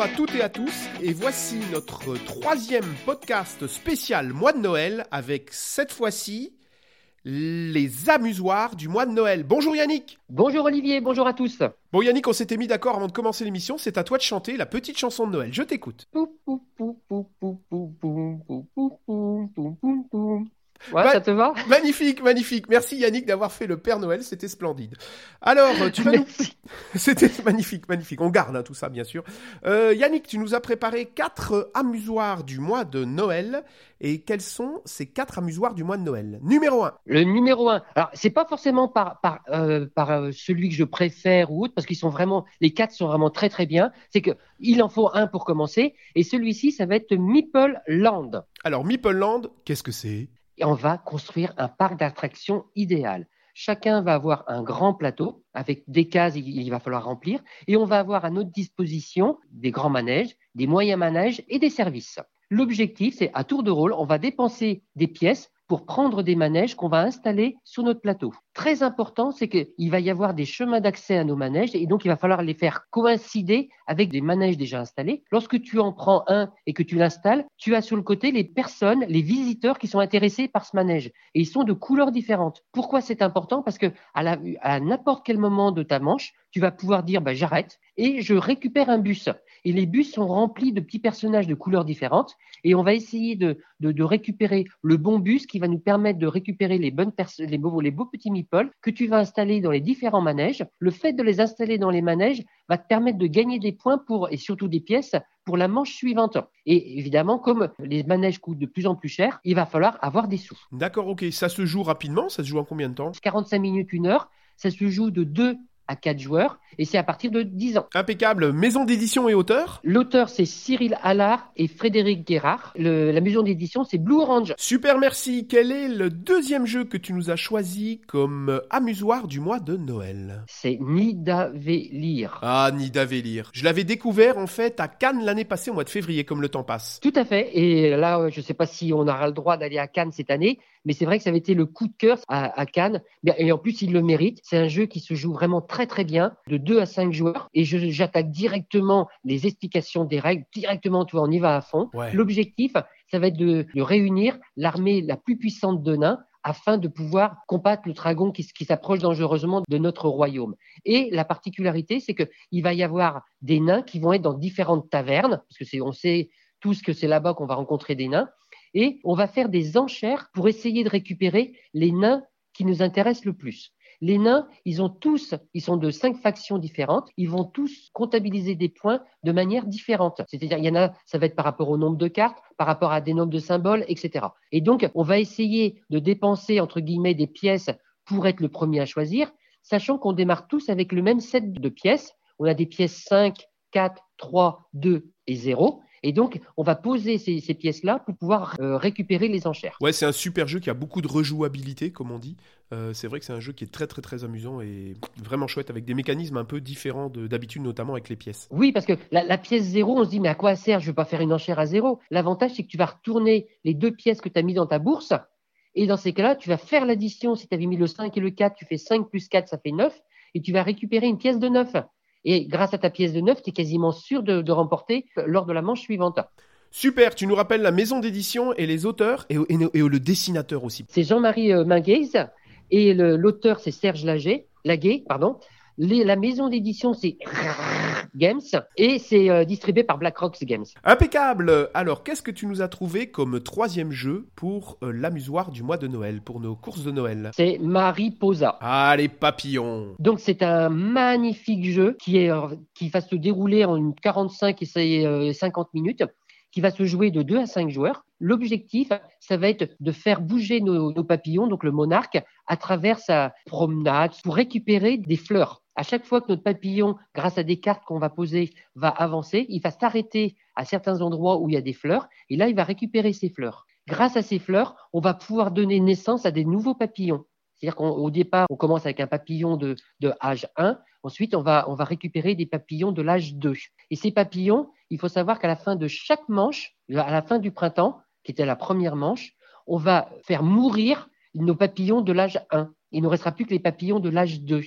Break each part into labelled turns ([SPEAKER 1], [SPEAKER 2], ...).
[SPEAKER 1] Bonjour à toutes et à tous, et voici notre troisième podcast spécial mois de Noël avec cette fois-ci les amusoires du mois de Noël. Bonjour Yannick
[SPEAKER 2] Bonjour Olivier, bonjour à tous
[SPEAKER 1] Bon Yannick, on s'était mis d'accord avant de commencer l'émission, c'est à toi de chanter la petite chanson de Noël, je t'écoute.
[SPEAKER 2] Ouais, ça te va?
[SPEAKER 1] Magnifique, magnifique. Merci Yannick d'avoir fait le Père Noël, c'était splendide. Alors, tu vas nous... C'était magnifique, magnifique. On garde hein, tout ça, bien sûr. Euh, Yannick, tu nous as préparé quatre amusoires du mois de Noël. Et quels sont ces quatre amusoires du mois de Noël? Numéro un.
[SPEAKER 2] Le numéro un. Alors, c'est pas forcément par, par, euh, par euh, celui que je préfère ou autre, parce qu'ils sont vraiment, les quatre sont vraiment très très bien. C'est que il en faut un pour commencer. Et celui-ci, ça va être Meeple Land.
[SPEAKER 1] Alors, Meeple Land, qu'est-ce que c'est?
[SPEAKER 2] Et on va construire un parc d'attractions idéal. Chacun va avoir un grand plateau avec des cases il va falloir remplir et on va avoir à notre disposition des grands manèges, des moyens manèges et des services. L'objectif, c'est à tour de rôle, on va dépenser des pièces pour prendre des manèges qu'on va installer sur notre plateau. Très important, c'est qu'il va y avoir des chemins d'accès à nos manèges et donc il va falloir les faire coïncider avec des manèges déjà installés. Lorsque tu en prends un et que tu l'installes, tu as sur le côté les personnes, les visiteurs qui sont intéressés par ce manège et ils sont de couleurs différentes. Pourquoi c'est important? Parce que à, n'importe quel moment de ta manche, tu vas pouvoir dire bah, j'arrête et je récupère un bus. Et les bus sont remplis de petits personnages de couleurs différentes et on va essayer de, de, récupérer le bon bus qui va nous permettre de récupérer les bonnes les beaux, les beaux petits meeples que tu vas installer dans les différents manèges. Le fait de les installer dans les manèges va te permettre de gagner des points pour, et surtout des pièces pour la manche suivante. Et évidemment, comme les manèges coûtent de plus en plus cher, il va falloir avoir des sous.
[SPEAKER 1] D'accord, ok. Ça se joue rapidement? Ça se joue en combien de temps?
[SPEAKER 2] 45 minutes, une heure. Ça se joue de 2 à 4 joueurs et c'est à partir de 10 ans.
[SPEAKER 1] Impeccable. Maison d'édition et auteur?
[SPEAKER 2] L'auteur c'est Cyril Allard et Frédéric Guérard. la maison d'édition c'est Blue Orange.
[SPEAKER 1] Super, merci. Quel est le deuxième jeu que tu nous as choisi comme amusoire du mois de Noël?
[SPEAKER 2] C'est Nidavellir.
[SPEAKER 1] Ah, Nidavellir. Je l'avais découvert en fait à Cannes l'année passée au mois de février comme le temps passe.
[SPEAKER 2] Tout à fait. Et là, je ne sais pas si on aura le droit d'aller à Cannes cette année, mais c'est vrai que ça avait été le coup de cœur à, Cannes. Et en plus, il le mérite. C'est un jeu qui se joue vraiment très très bien, de 2 à 5 joueurs. Et j'attaque directement les explications des règles, directement, tu vois, on y va à fond. L'objectif, ça va être de, réunir l'armée la plus puissante de nains afin de pouvoir combattre le dragon qui, qui s'approche dangereusement de notre royaume. Et la particularité, c'est qu'il va y avoir des nains qui vont être dans différentes tavernes, parce que c'est, on sait tous que c'est là-bas qu'on va rencontrer des nains et on va faire des enchères pour essayer de récupérer les nains qui nous intéressent le plus. Les nains, ils ont tous, ils sont de cinq factions différentes, ils vont tous comptabiliser des points de manière différente. C'est-à-dire, il y en a, ça va être par rapport au nombre de cartes, par rapport à des nombres de symboles, etc. Et donc, on va essayer de dépenser, entre guillemets, des pièces pour être le premier à choisir, sachant qu'on démarre tous avec le même set de pièces. On a des pièces 5, 4, 3, 2 et 0. Et donc, on va poser ces, pièces-là pour pouvoir euh, récupérer les enchères.
[SPEAKER 1] Ouais, c'est un super jeu qui a beaucoup de rejouabilité, comme on dit. Euh, c'est vrai que c'est un jeu qui est très très très amusant et vraiment chouette avec des mécanismes un peu différents d'habitude, notamment avec les pièces.
[SPEAKER 2] Oui, parce que la, pièce zéro, on se dit mais à quoi ça sert? Je ne vais pas faire une enchère à zéro. L'avantage, c'est que tu vas retourner les deux pièces que tu as mis dans ta bourse. Et dans ces cas-là, tu vas faire l'addition. Si tu avais mis le 5 et le 4, tu fais 5 plus 4, ça fait 9. Et tu vas récupérer une pièce de 9. Et grâce à ta pièce de neuf, tu es quasiment sûr de, remporter lors de la manche suivante.
[SPEAKER 1] Super, tu nous rappelles la maison d'édition et les auteurs et, le dessinateur aussi.
[SPEAKER 2] C'est Jean-Marie euh, Minguez et l'auteur c'est Serge Laguet, Laguet pardon. la maison d'édition c'est Games et c'est euh, distribué par BlackRock Games.
[SPEAKER 1] Impeccable Alors, qu'est-ce que tu nous as trouvé comme troisième jeu pour euh, l'amusoire du mois de Noël, pour nos courses de Noël?
[SPEAKER 2] C'est Mariposa.
[SPEAKER 1] Ah, les papillons
[SPEAKER 2] Donc, c'est un magnifique jeu qui, est, euh, qui va se dérouler en 45 et 50 minutes qui va se jouer de 2 à 5 joueurs. L'objectif, ça va être de faire bouger nos, papillons, donc le monarque, à travers sa promenade pour récupérer des fleurs. À chaque fois que notre papillon, grâce à des cartes qu'on va poser, va avancer, il va s'arrêter à certains endroits où il y a des fleurs, et là, il va récupérer ces fleurs. Grâce à ces fleurs, on va pouvoir donner naissance à des nouveaux papillons. C'est-à-dire qu'au départ, on commence avec un papillon de, de âge 1, ensuite on va, on va récupérer des papillons de l'âge 2. Et ces papillons, il faut savoir qu'à la fin de chaque manche, à la fin du printemps, qui était la première manche, on va faire mourir nos papillons de l'âge 1. Il ne restera plus que les papillons de l'âge 2.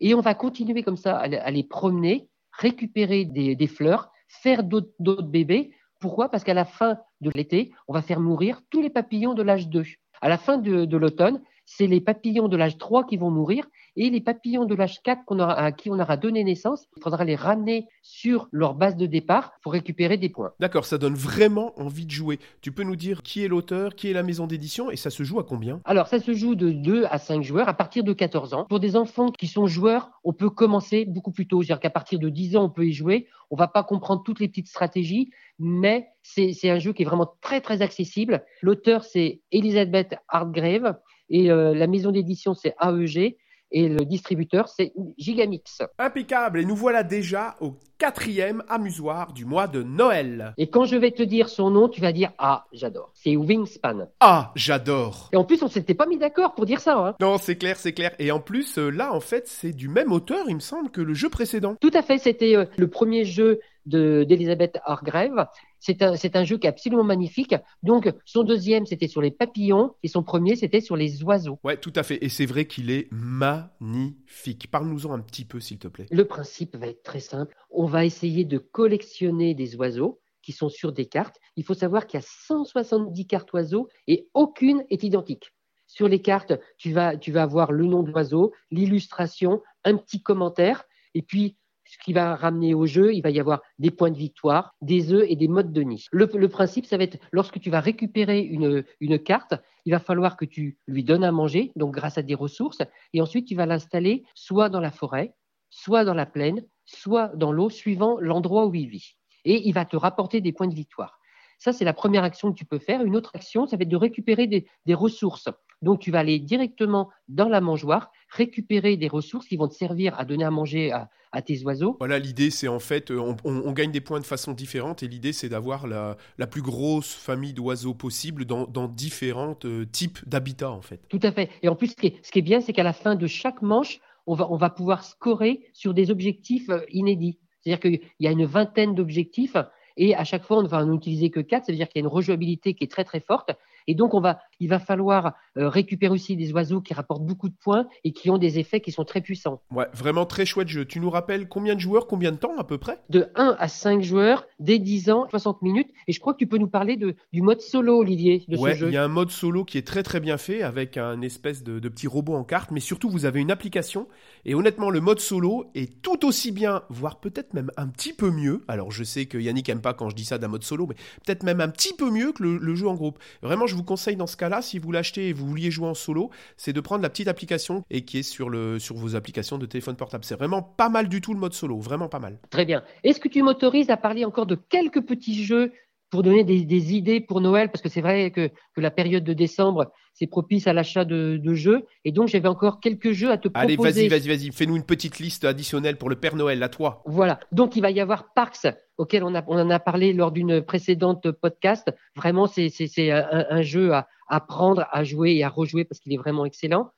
[SPEAKER 2] Et on va continuer comme ça à, les promener, récupérer des, fleurs, faire d'autres bébés. Pourquoi? Parce qu'à la fin de l'été, on va faire mourir tous les papillons de l'âge 2. À la fin de, l'automne, c'est les papillons de l'âge 3 qui vont mourir et les papillons de l'âge 4 à qui on aura donné naissance, il faudra les ramener sur leur base de départ pour récupérer des points.
[SPEAKER 1] D'accord, ça donne vraiment envie de jouer. Tu peux nous dire qui est l'auteur, qui est la maison d'édition et ça se joue à combien?
[SPEAKER 2] Alors ça se joue de 2 à 5 joueurs à partir de 14 ans. Pour des enfants qui sont joueurs, on peut commencer beaucoup plus tôt, c'est-à-dire qu'à partir de 10 ans, on peut y jouer. On va pas comprendre toutes les petites stratégies, mais c'est un jeu qui est vraiment très très accessible. L'auteur c'est Elisabeth Hartgrave et euh, la maison d'édition c'est AEG et le distributeur, c'est Gigamix.
[SPEAKER 1] Impeccable, et nous voilà déjà au quatrième amusoir du mois de Noël.
[SPEAKER 2] Et quand je vais te dire son nom, tu vas dire Ah, j'adore. C'est Wingspan.
[SPEAKER 1] Ah, j'adore.
[SPEAKER 2] Et en plus, on s'était pas mis d'accord pour dire ça. Hein.
[SPEAKER 1] Non, c'est clair, c'est clair. Et en plus, euh, là, en fait, c'est du même auteur, il me semble, que le jeu précédent.
[SPEAKER 2] Tout à fait, c'était euh, le premier jeu d'Elisabeth Hargrave. C'est un, un, jeu qui est absolument magnifique. Donc, son deuxième, c'était sur les papillons et son premier, c'était sur les oiseaux.
[SPEAKER 1] Ouais, tout à fait. Et c'est vrai qu'il est magnifique. Parle-nous-en un petit peu, s'il te plaît.
[SPEAKER 2] Le principe va être très simple. On va essayer de collectionner des oiseaux qui sont sur des cartes. Il faut savoir qu'il y a 170 cartes oiseaux et aucune est identique. Sur les cartes, tu vas, tu vas avoir le nom de l'oiseau, l'illustration, un petit commentaire, et puis ce qui va ramener au jeu, il va y avoir des points de victoire, des œufs et des modes de nid. Le, principe, ça va être lorsque tu vas récupérer une, carte, il va falloir que tu lui donnes à manger, donc grâce à des ressources, et ensuite tu vas l'installer soit dans la forêt, soit dans la plaine, soit dans l'eau, suivant l'endroit où il vit. Et il va te rapporter des points de victoire. Ça, c'est la première action que tu peux faire. Une autre action, ça va être de récupérer des ressources. Donc, tu vas aller directement dans la mangeoire, récupérer des ressources qui vont te servir à donner à manger à, tes oiseaux.
[SPEAKER 1] Voilà, l'idée, c'est en fait, euh, on, gagne des points de façon différente et l'idée, c'est d'avoir la, plus grosse famille d'oiseaux possible dans, différents euh, types d'habitats, en fait.
[SPEAKER 2] Tout à fait. Et en plus, ce qui est, bien, c'est qu'à la fin de chaque manche, on va, on va pouvoir scorer sur des objectifs euh, inédits. C'est-à-dire qu'il y a une vingtaine d'objectifs et à chaque fois, on ne va en utiliser que quatre. Ça veut dire qu'il y a une rejouabilité qui est très très forte. Et donc, on va, il va falloir euh, récupérer aussi des oiseaux qui rapportent beaucoup de points et qui ont des effets qui sont très puissants.
[SPEAKER 1] Ouais, vraiment très chouette jeu. Tu nous rappelles combien de joueurs, combien de temps à peu près?
[SPEAKER 2] De 1 à 5 joueurs, dès 10 ans, 60 minutes. Et je crois que tu peux nous parler de, du mode solo, Olivier, de
[SPEAKER 1] ouais,
[SPEAKER 2] ce jeu.
[SPEAKER 1] Il y a un mode solo qui est très très bien fait avec un espèce de, de petit robot en carte, mais surtout vous avez une application. Et honnêtement, le mode solo est tout aussi bien, voire peut-être même un petit peu mieux. Alors je sais que Yannick aime pas quand je dis ça d'un mode solo, mais peut-être même un petit peu mieux que le jeu en groupe. Vraiment, je vous conseille dans ce cas-là si vous l'achetez et vous vouliez jouer en solo, c'est de prendre la petite application et qui est sur, le, sur vos applications de téléphone portable. C'est vraiment pas mal du tout le mode solo, vraiment pas mal.
[SPEAKER 2] Très bien. Est-ce que tu m'autorises à parler encore de quelques petits jeux pour donner des, idées pour Noël, parce que c'est vrai que, la période de décembre, c'est propice à l'achat de, jeux. Et donc, j'avais encore quelques jeux à te proposer.
[SPEAKER 1] Allez, vas-y, vas-y, vas-y. Fais-nous une petite liste additionnelle pour le Père Noël, à toi.
[SPEAKER 2] Voilà. Donc, il va y avoir Parks, auquel on, en a parlé lors d'une précédente podcast. Vraiment, c'est un, un, jeu à apprendre à jouer et à rejouer parce qu'il est vraiment excellent.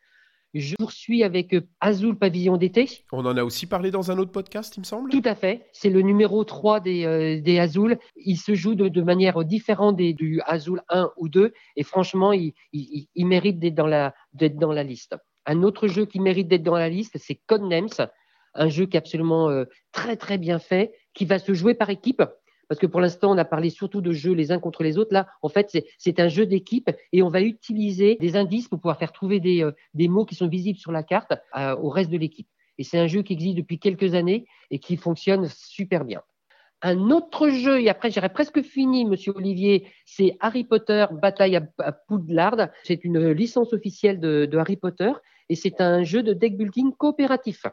[SPEAKER 2] Je poursuis avec euh, Azul Pavillon d'été.
[SPEAKER 1] On en a aussi parlé dans un autre podcast, il me semble.
[SPEAKER 2] Tout à fait. C'est le numéro 3 des, euh, des Azul. Il se joue de, manière différente des, du Azul 1 ou 2. Et franchement, il, il, mérite d'être dans, la, dans la liste. Un autre jeu qui mérite d'être dans la liste, c'est Codenames. Un jeu qui est absolument euh, très, très bien fait, qui va se jouer par équipe parce que pour l'instant, on a parlé surtout de jeux les uns contre les autres. Là, en fait, c'est un jeu d'équipe et on va utiliser des indices pour pouvoir faire trouver des, euh, des mots qui sont visibles sur la carte euh, au reste de l'équipe. Et c'est un jeu qui existe depuis quelques années et qui fonctionne super bien. Un autre jeu, et après j'aurais presque fini, Monsieur Olivier, c'est Harry Potter Bataille à, Poudlard. C'est une licence officielle de, de Harry Potter et c'est un jeu de deck building coopératif.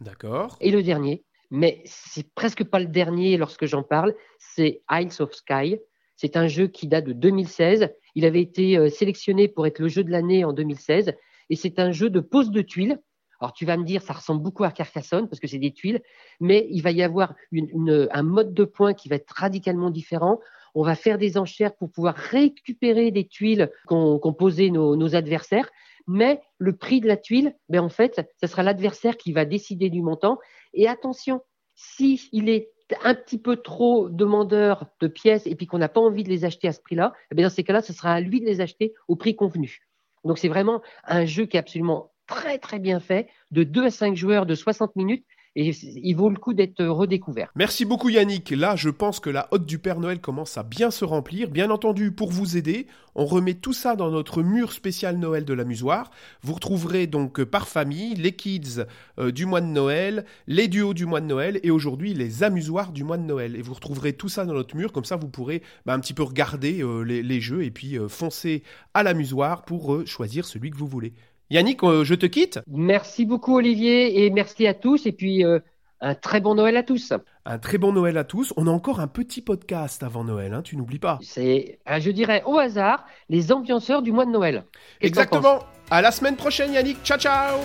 [SPEAKER 1] D'accord.
[SPEAKER 2] Et le dernier, mais c'est presque pas le dernier lorsque j'en parle, c'est Isles of Sky. C'est un jeu qui date de 2016. Il avait été euh, sélectionné pour être le jeu de l'année en 2016 et c'est un jeu de pose de tuiles. Alors tu vas me dire, ça ressemble beaucoup à Carcassonne parce que c'est des tuiles, mais il va y avoir un mode de points qui va être radicalement différent. On va faire des enchères pour pouvoir récupérer des tuiles qu'ont posées nos, adversaires, mais le prix de la tuile, ben en fait, ce sera l'adversaire qui va décider du montant. Et attention, si est un petit peu trop demandeur de pièces et puis qu'on n'a pas envie de les acheter à ce prix-là, eh dans ces cas-là, ce sera à lui de les acheter au prix convenu. Donc c'est vraiment un jeu qui est absolument très très bien fait, de 2 à 5 joueurs de 60 minutes, et il vaut le coup d'être redécouvert.
[SPEAKER 1] Merci beaucoup Yannick. Là, je pense que la hotte du Père Noël commence à bien se remplir. Bien entendu, pour vous aider, on remet tout ça dans notre mur spécial Noël de l'amusoir. Vous retrouverez donc par famille les kids euh, du mois de Noël, les duos du mois de Noël et aujourd'hui les amusoirs du mois de Noël. Et vous retrouverez tout ça dans notre mur, comme ça vous pourrez bah, un petit peu regarder euh, les, jeux et puis euh, foncer à l'amusoir pour choisir celui que vous voulez. Yannick, euh, je te quitte.
[SPEAKER 2] Merci beaucoup Olivier et merci à tous et puis euh, un très bon Noël à tous.
[SPEAKER 1] Un très bon Noël à tous. On a encore un petit podcast avant Noël, hein, tu n'oublies pas.
[SPEAKER 2] C'est, euh, je dirais au hasard, les ambianceurs du mois de Noël.
[SPEAKER 1] Exactement. À la semaine prochaine Yannick. Ciao ciao.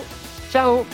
[SPEAKER 2] Ciao.